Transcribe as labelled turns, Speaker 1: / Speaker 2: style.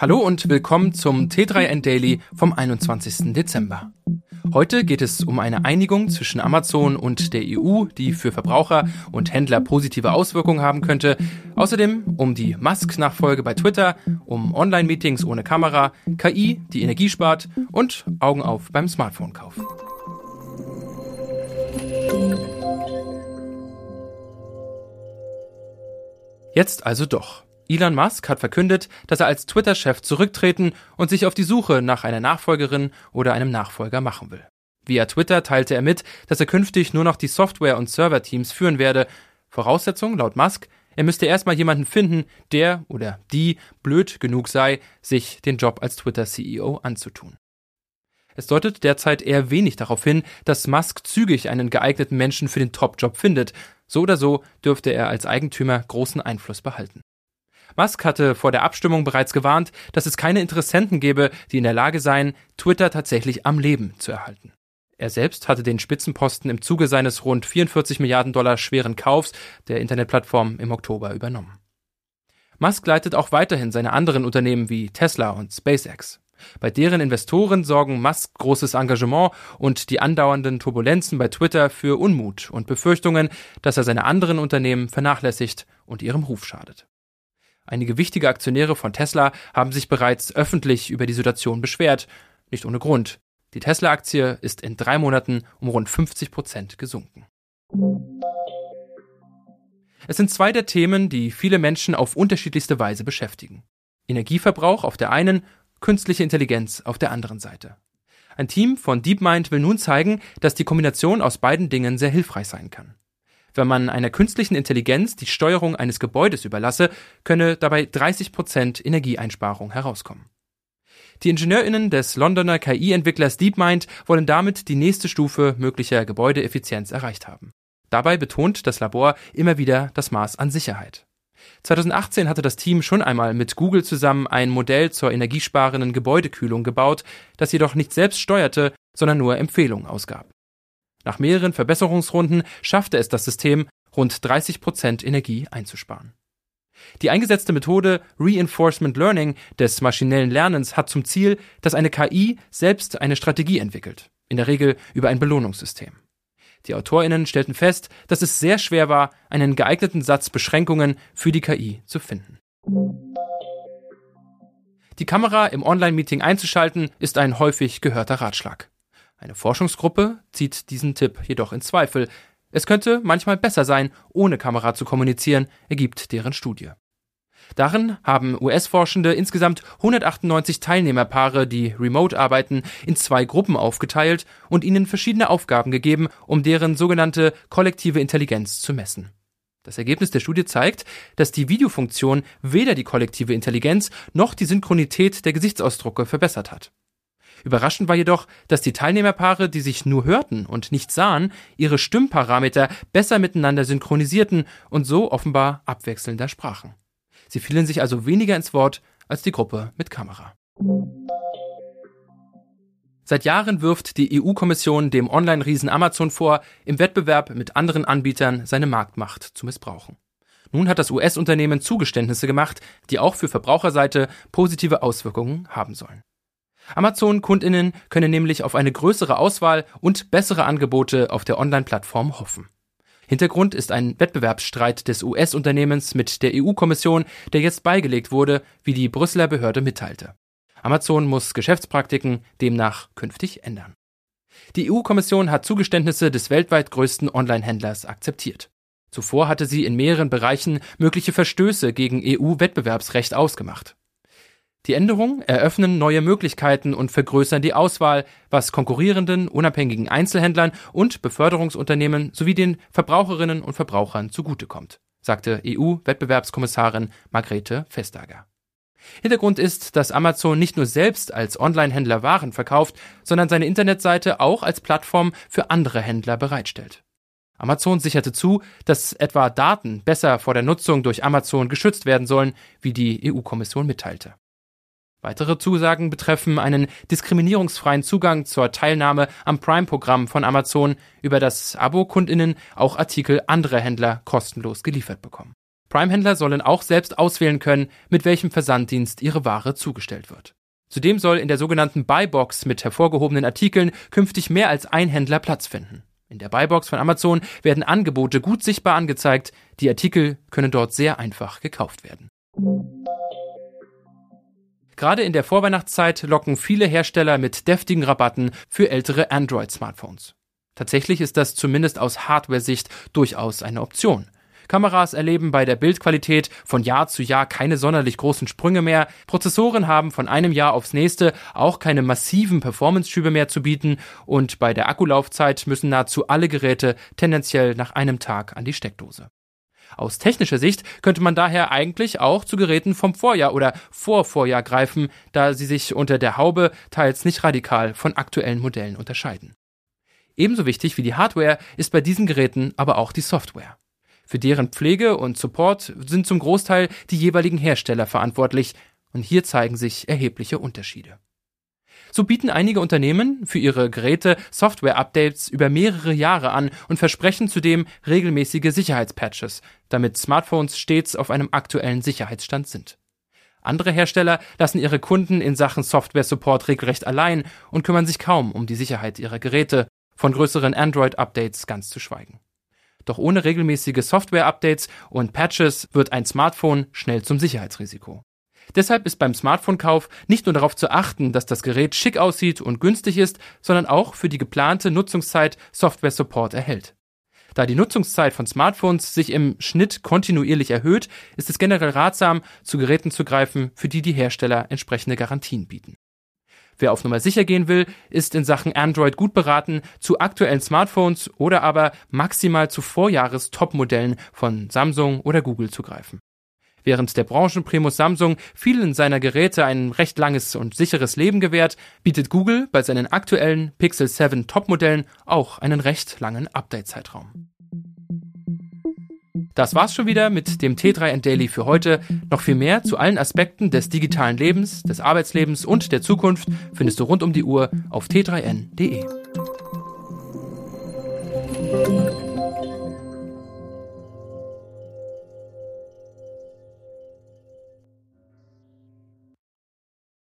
Speaker 1: Hallo und willkommen zum T3N Daily vom 21. Dezember. Heute geht es um eine Einigung zwischen Amazon und der EU, die für Verbraucher und Händler positive Auswirkungen haben könnte. Außerdem um die Musk-Nachfolge bei Twitter, um Online-Meetings ohne Kamera, KI, die Energie spart und Augen auf beim Smartphone-Kauf. Jetzt also doch. Elon Musk hat verkündet, dass er als Twitter-Chef zurücktreten und sich auf die Suche nach einer Nachfolgerin oder einem Nachfolger machen will. Via Twitter teilte er mit, dass er künftig nur noch die Software- und Server-Teams führen werde. Voraussetzung laut Musk, er müsste erstmal jemanden finden, der oder die blöd genug sei, sich den Job als Twitter-CEO anzutun. Es deutet derzeit eher wenig darauf hin, dass Musk zügig einen geeigneten Menschen für den Top-Job findet. So oder so dürfte er als Eigentümer großen Einfluss behalten. Musk hatte vor der Abstimmung bereits gewarnt, dass es keine Interessenten gäbe, die in der Lage seien, Twitter tatsächlich am Leben zu erhalten. Er selbst hatte den Spitzenposten im Zuge seines rund 44 Milliarden Dollar schweren Kaufs der Internetplattform im Oktober übernommen. Musk leitet auch weiterhin seine anderen Unternehmen wie Tesla und SpaceX. Bei deren Investoren sorgen Musk großes Engagement und die andauernden Turbulenzen bei Twitter für Unmut und Befürchtungen, dass er seine anderen Unternehmen vernachlässigt und ihrem Ruf schadet. Einige wichtige Aktionäre von Tesla haben sich bereits öffentlich über die Situation beschwert. Nicht ohne Grund. Die Tesla-Aktie ist in drei Monaten um rund 50 Prozent gesunken. Es sind zwei der Themen, die viele Menschen auf unterschiedlichste Weise beschäftigen. Energieverbrauch auf der einen, künstliche Intelligenz auf der anderen Seite. Ein Team von DeepMind will nun zeigen, dass die Kombination aus beiden Dingen sehr hilfreich sein kann. Wenn man einer künstlichen Intelligenz die Steuerung eines Gebäudes überlasse, könne dabei 30 Prozent Energieeinsparung herauskommen. Die IngenieurInnen des Londoner KI-Entwicklers DeepMind wollen damit die nächste Stufe möglicher Gebäudeeffizienz erreicht haben. Dabei betont das Labor immer wieder das Maß an Sicherheit. 2018 hatte das Team schon einmal mit Google zusammen ein Modell zur energiesparenden Gebäudekühlung gebaut, das jedoch nicht selbst steuerte, sondern nur Empfehlungen ausgab. Nach mehreren Verbesserungsrunden schaffte es das System, rund 30 Prozent Energie einzusparen. Die eingesetzte Methode Reinforcement Learning des maschinellen Lernens hat zum Ziel, dass eine KI selbst eine Strategie entwickelt, in der Regel über ein Belohnungssystem. Die Autorinnen stellten fest, dass es sehr schwer war, einen geeigneten Satz Beschränkungen für die KI zu finden. Die Kamera im Online-Meeting einzuschalten, ist ein häufig gehörter Ratschlag. Eine Forschungsgruppe zieht diesen Tipp jedoch in Zweifel. Es könnte manchmal besser sein, ohne Kamera zu kommunizieren, ergibt deren Studie. Darin haben US-Forschende insgesamt 198 Teilnehmerpaare, die remote arbeiten, in zwei Gruppen aufgeteilt und ihnen verschiedene Aufgaben gegeben, um deren sogenannte kollektive Intelligenz zu messen. Das Ergebnis der Studie zeigt, dass die Videofunktion weder die kollektive Intelligenz noch die Synchronität der Gesichtsausdrucke verbessert hat. Überraschend war jedoch, dass die Teilnehmerpaare, die sich nur hörten und nicht sahen, ihre Stimmparameter besser miteinander synchronisierten und so offenbar abwechselnder sprachen. Sie fielen sich also weniger ins Wort als die Gruppe mit Kamera. Seit Jahren wirft die EU-Kommission dem Online-Riesen Amazon vor, im Wettbewerb mit anderen Anbietern seine Marktmacht zu missbrauchen. Nun hat das US-Unternehmen Zugeständnisse gemacht, die auch für Verbraucherseite positive Auswirkungen haben sollen. Amazon-Kundinnen können nämlich auf eine größere Auswahl und bessere Angebote auf der Online-Plattform hoffen. Hintergrund ist ein Wettbewerbsstreit des US-Unternehmens mit der EU-Kommission, der jetzt beigelegt wurde, wie die Brüsseler Behörde mitteilte. Amazon muss Geschäftspraktiken demnach künftig ändern. Die EU-Kommission hat Zugeständnisse des weltweit größten Online-Händlers akzeptiert. Zuvor hatte sie in mehreren Bereichen mögliche Verstöße gegen EU-Wettbewerbsrecht ausgemacht. Die Änderungen eröffnen neue Möglichkeiten und vergrößern die Auswahl, was konkurrierenden, unabhängigen Einzelhändlern und Beförderungsunternehmen sowie den Verbraucherinnen und Verbrauchern zugutekommt, sagte EU-Wettbewerbskommissarin Margrethe Vestager. Hintergrund ist, dass Amazon nicht nur selbst als Online-Händler Waren verkauft, sondern seine Internetseite auch als Plattform für andere Händler bereitstellt. Amazon sicherte zu, dass etwa Daten besser vor der Nutzung durch Amazon geschützt werden sollen, wie die EU-Kommission mitteilte. Weitere Zusagen betreffen einen diskriminierungsfreien Zugang zur Teilnahme am Prime-Programm von Amazon, über das Abo-Kundinnen auch Artikel anderer Händler kostenlos geliefert bekommen. Prime-Händler sollen auch selbst auswählen können, mit welchem Versanddienst ihre Ware zugestellt wird. Zudem soll in der sogenannten Buybox mit hervorgehobenen Artikeln künftig mehr als ein Händler Platz finden. In der Buybox von Amazon werden Angebote gut sichtbar angezeigt, die Artikel können dort sehr einfach gekauft werden. Gerade in der Vorweihnachtszeit locken viele Hersteller mit deftigen Rabatten für ältere Android-Smartphones. Tatsächlich ist das zumindest aus Hardware-Sicht durchaus eine Option. Kameras erleben bei der Bildqualität von Jahr zu Jahr keine sonderlich großen Sprünge mehr. Prozessoren haben von einem Jahr aufs nächste auch keine massiven Performance-Schübe mehr zu bieten und bei der Akkulaufzeit müssen nahezu alle Geräte tendenziell nach einem Tag an die Steckdose. Aus technischer Sicht könnte man daher eigentlich auch zu Geräten vom Vorjahr oder Vorvorjahr greifen, da sie sich unter der Haube teils nicht radikal von aktuellen Modellen unterscheiden. Ebenso wichtig wie die Hardware ist bei diesen Geräten aber auch die Software. Für deren Pflege und Support sind zum Großteil die jeweiligen Hersteller verantwortlich, und hier zeigen sich erhebliche Unterschiede. So bieten einige Unternehmen für ihre Geräte Software-Updates über mehrere Jahre an und versprechen zudem regelmäßige Sicherheitspatches, damit Smartphones stets auf einem aktuellen Sicherheitsstand sind. Andere Hersteller lassen ihre Kunden in Sachen Software-Support regelrecht allein und kümmern sich kaum um die Sicherheit ihrer Geräte, von größeren Android-Updates ganz zu schweigen. Doch ohne regelmäßige Software-Updates und Patches wird ein Smartphone schnell zum Sicherheitsrisiko. Deshalb ist beim Smartphone-Kauf nicht nur darauf zu achten, dass das Gerät schick aussieht und günstig ist, sondern auch für die geplante Nutzungszeit Software-Support erhält. Da die Nutzungszeit von Smartphones sich im Schnitt kontinuierlich erhöht, ist es generell ratsam, zu Geräten zu greifen, für die die Hersteller entsprechende Garantien bieten. Wer auf Nummer sicher gehen will, ist in Sachen Android gut beraten, zu aktuellen Smartphones oder aber maximal zu Vorjahres-Top-Modellen von Samsung oder Google zu greifen. Während der Branchenprimus Samsung vielen seiner Geräte ein recht langes und sicheres Leben gewährt, bietet Google bei seinen aktuellen Pixel 7 Top-Modellen auch einen recht langen Update-Zeitraum. Das war's schon wieder mit dem T3N Daily für heute. Noch viel mehr zu allen Aspekten des digitalen Lebens, des Arbeitslebens und der Zukunft findest du rund um die Uhr auf t3n.de.